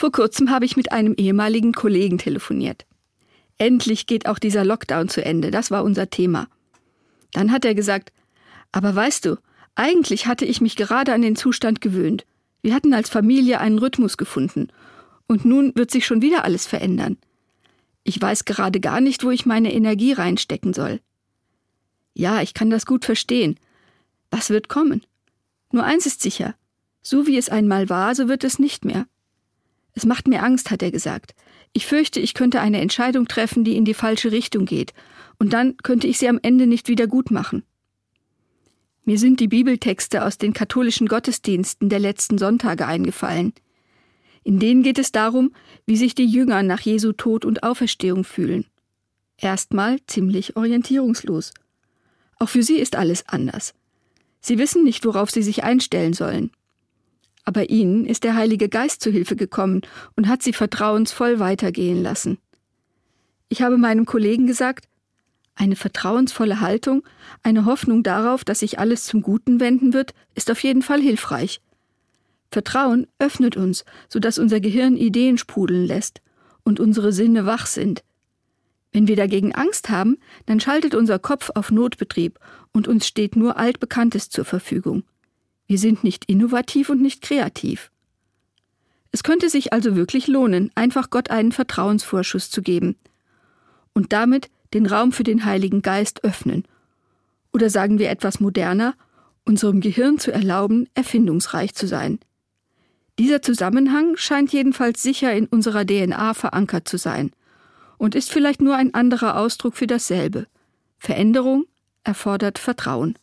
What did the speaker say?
Vor kurzem habe ich mit einem ehemaligen Kollegen telefoniert. Endlich geht auch dieser Lockdown zu Ende, das war unser Thema. Dann hat er gesagt, aber weißt du, eigentlich hatte ich mich gerade an den Zustand gewöhnt. Wir hatten als Familie einen Rhythmus gefunden. Und nun wird sich schon wieder alles verändern. Ich weiß gerade gar nicht, wo ich meine Energie reinstecken soll. Ja, ich kann das gut verstehen. Was wird kommen? Nur eins ist sicher. So wie es einmal war, so wird es nicht mehr. Es macht mir Angst, hat er gesagt. Ich fürchte, ich könnte eine Entscheidung treffen, die in die falsche Richtung geht, und dann könnte ich sie am Ende nicht wieder gut machen. Mir sind die Bibeltexte aus den katholischen Gottesdiensten der letzten Sonntage eingefallen. In denen geht es darum, wie sich die Jünger nach Jesu Tod und Auferstehung fühlen. Erstmal ziemlich orientierungslos. Auch für sie ist alles anders. Sie wissen nicht, worauf sie sich einstellen sollen. Aber ihnen ist der Heilige Geist zu Hilfe gekommen und hat sie vertrauensvoll weitergehen lassen. Ich habe meinem Kollegen gesagt, eine vertrauensvolle Haltung, eine Hoffnung darauf, dass sich alles zum Guten wenden wird, ist auf jeden Fall hilfreich. Vertrauen öffnet uns, sodass unser Gehirn Ideen sprudeln lässt und unsere Sinne wach sind. Wenn wir dagegen Angst haben, dann schaltet unser Kopf auf Notbetrieb und uns steht nur Altbekanntes zur Verfügung. Wir sind nicht innovativ und nicht kreativ. Es könnte sich also wirklich lohnen, einfach Gott einen Vertrauensvorschuss zu geben und damit den Raum für den Heiligen Geist öffnen. Oder sagen wir etwas moderner, unserem Gehirn zu erlauben, erfindungsreich zu sein. Dieser Zusammenhang scheint jedenfalls sicher in unserer DNA verankert zu sein und ist vielleicht nur ein anderer Ausdruck für dasselbe. Veränderung erfordert Vertrauen.